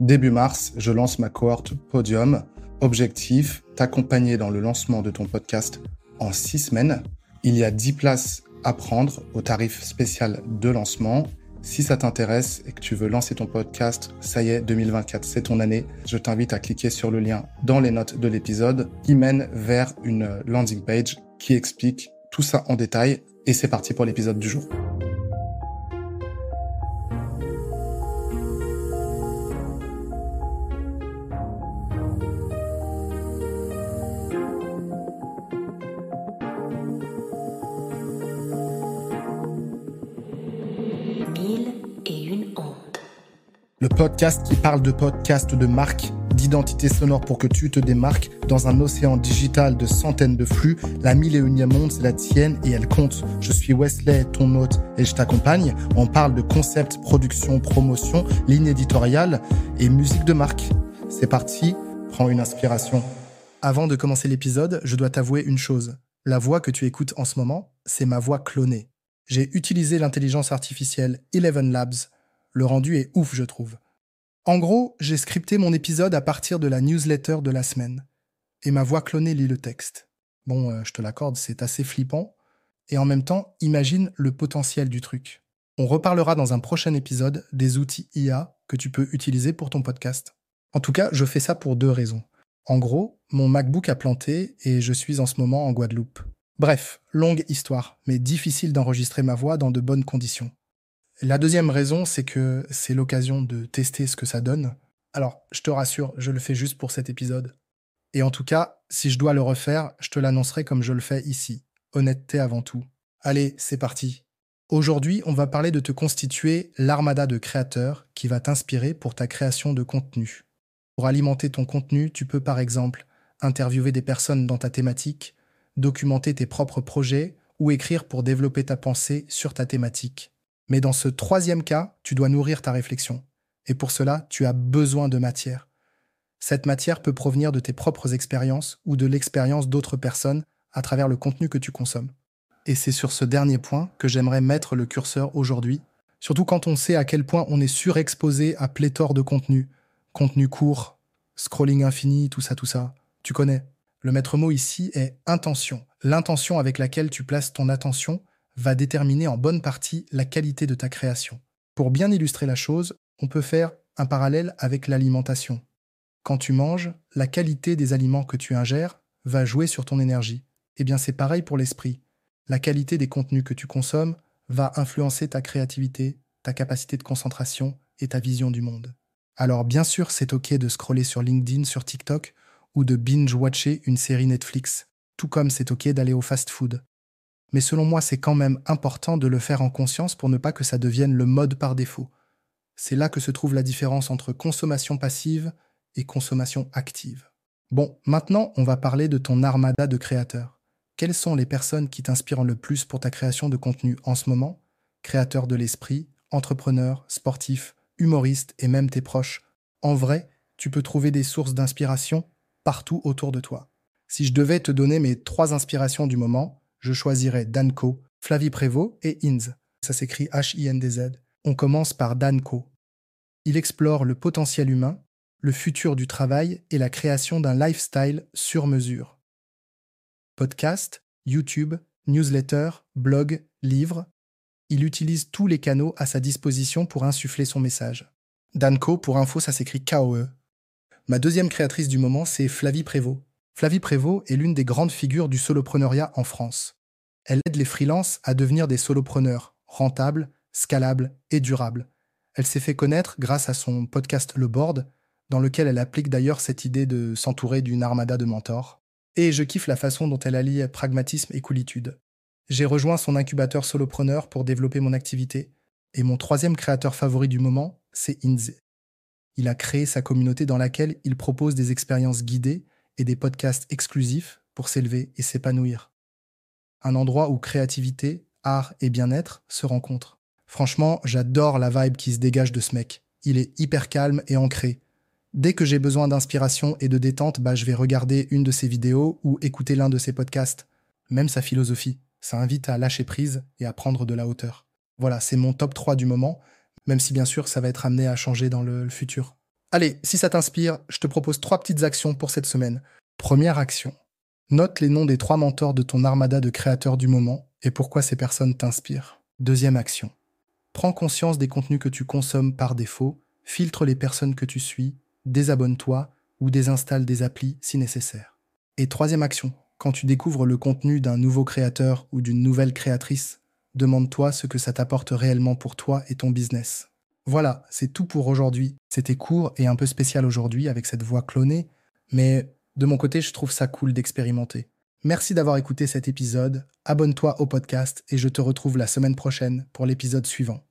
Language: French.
Début mars, je lance ma cohorte Podium. Objectif, t'accompagner dans le lancement de ton podcast en six semaines. Il y a 10 places à prendre au tarif spécial de lancement. Si ça t'intéresse et que tu veux lancer ton podcast, ça y est, 2024, c'est ton année. Je t'invite à cliquer sur le lien dans les notes de l'épisode qui mène vers une landing page qui explique tout ça en détail. Et c'est parti pour l'épisode du jour. Le podcast qui parle de podcast, de marque, d'identité sonore pour que tu te démarques dans un océan digital de centaines de flux. La mille et unième monde, c'est la tienne et elle compte. Je suis Wesley, ton hôte, et je t'accompagne. On parle de concept, production, promotion, ligne éditoriale et musique de marque. C'est parti, prends une inspiration. Avant de commencer l'épisode, je dois t'avouer une chose. La voix que tu écoutes en ce moment, c'est ma voix clonée. J'ai utilisé l'intelligence artificielle Eleven Labs le rendu est ouf, je trouve. En gros, j'ai scripté mon épisode à partir de la newsletter de la semaine. Et ma voix clonée lit le texte. Bon, euh, je te l'accorde, c'est assez flippant. Et en même temps, imagine le potentiel du truc. On reparlera dans un prochain épisode des outils IA que tu peux utiliser pour ton podcast. En tout cas, je fais ça pour deux raisons. En gros, mon MacBook a planté et je suis en ce moment en Guadeloupe. Bref, longue histoire, mais difficile d'enregistrer ma voix dans de bonnes conditions. La deuxième raison, c'est que c'est l'occasion de tester ce que ça donne. Alors, je te rassure, je le fais juste pour cet épisode. Et en tout cas, si je dois le refaire, je te l'annoncerai comme je le fais ici. Honnêteté avant tout. Allez, c'est parti. Aujourd'hui, on va parler de te constituer l'armada de créateurs qui va t'inspirer pour ta création de contenu. Pour alimenter ton contenu, tu peux par exemple interviewer des personnes dans ta thématique, documenter tes propres projets ou écrire pour développer ta pensée sur ta thématique. Mais dans ce troisième cas, tu dois nourrir ta réflexion. Et pour cela, tu as besoin de matière. Cette matière peut provenir de tes propres expériences ou de l'expérience d'autres personnes à travers le contenu que tu consommes. Et c'est sur ce dernier point que j'aimerais mettre le curseur aujourd'hui, surtout quand on sait à quel point on est surexposé à pléthore de contenu. Contenu court, scrolling infini, tout ça, tout ça. Tu connais. Le maître mot ici est intention. L'intention avec laquelle tu places ton attention va déterminer en bonne partie la qualité de ta création. Pour bien illustrer la chose, on peut faire un parallèle avec l'alimentation. Quand tu manges, la qualité des aliments que tu ingères va jouer sur ton énergie. Eh bien c'est pareil pour l'esprit. La qualité des contenus que tu consommes va influencer ta créativité, ta capacité de concentration et ta vision du monde. Alors bien sûr, c'est ok de scroller sur LinkedIn, sur TikTok, ou de binge-watcher une série Netflix, tout comme c'est ok d'aller au fast-food mais selon moi c'est quand même important de le faire en conscience pour ne pas que ça devienne le mode par défaut. C'est là que se trouve la différence entre consommation passive et consommation active. Bon, maintenant on va parler de ton armada de créateurs. Quelles sont les personnes qui t'inspirent le plus pour ta création de contenu en ce moment? Créateurs de l'esprit, entrepreneurs, sportifs, humoristes et même tes proches. En vrai, tu peux trouver des sources d'inspiration partout autour de toi. Si je devais te donner mes trois inspirations du moment, je choisirais Danko, Flavie Prévost et Inz. Ça s'écrit H-I-N-D-Z. On commence par Danko. Il explore le potentiel humain, le futur du travail et la création d'un lifestyle sur mesure. Podcast, YouTube, newsletter, blog, livre, il utilise tous les canaux à sa disposition pour insuffler son message. Danko, pour info, ça s'écrit K-O-E. Ma deuxième créatrice du moment, c'est Flavie Prévost. Flavie Prévost est l'une des grandes figures du solopreneuriat en France. Elle aide les freelances à devenir des solopreneurs rentables, scalables et durables. Elle s'est fait connaître grâce à son podcast Le Board, dans lequel elle applique d'ailleurs cette idée de s'entourer d'une armada de mentors. Et je kiffe la façon dont elle allie pragmatisme et coolitude. J'ai rejoint son incubateur solopreneur pour développer mon activité, et mon troisième créateur favori du moment, c'est Inze. Il a créé sa communauté dans laquelle il propose des expériences guidées et des podcasts exclusifs pour s'élever et s'épanouir. Un endroit où créativité, art et bien-être se rencontrent. Franchement, j'adore la vibe qui se dégage de ce mec. Il est hyper calme et ancré. Dès que j'ai besoin d'inspiration et de détente, bah, je vais regarder une de ses vidéos ou écouter l'un de ses podcasts. Même sa philosophie. Ça invite à lâcher prise et à prendre de la hauteur. Voilà, c'est mon top 3 du moment, même si bien sûr ça va être amené à changer dans le futur. Allez, si ça t'inspire, je te propose trois petites actions pour cette semaine. Première action. Note les noms des trois mentors de ton armada de créateurs du moment et pourquoi ces personnes t'inspirent. Deuxième action. Prends conscience des contenus que tu consommes par défaut, filtre les personnes que tu suis, désabonne-toi ou désinstalle des applis si nécessaire. Et troisième action. Quand tu découvres le contenu d'un nouveau créateur ou d'une nouvelle créatrice, demande-toi ce que ça t'apporte réellement pour toi et ton business. Voilà, c'est tout pour aujourd'hui. C'était court et un peu spécial aujourd'hui avec cette voix clonée, mais de mon côté, je trouve ça cool d'expérimenter. Merci d'avoir écouté cet épisode, abonne-toi au podcast et je te retrouve la semaine prochaine pour l'épisode suivant.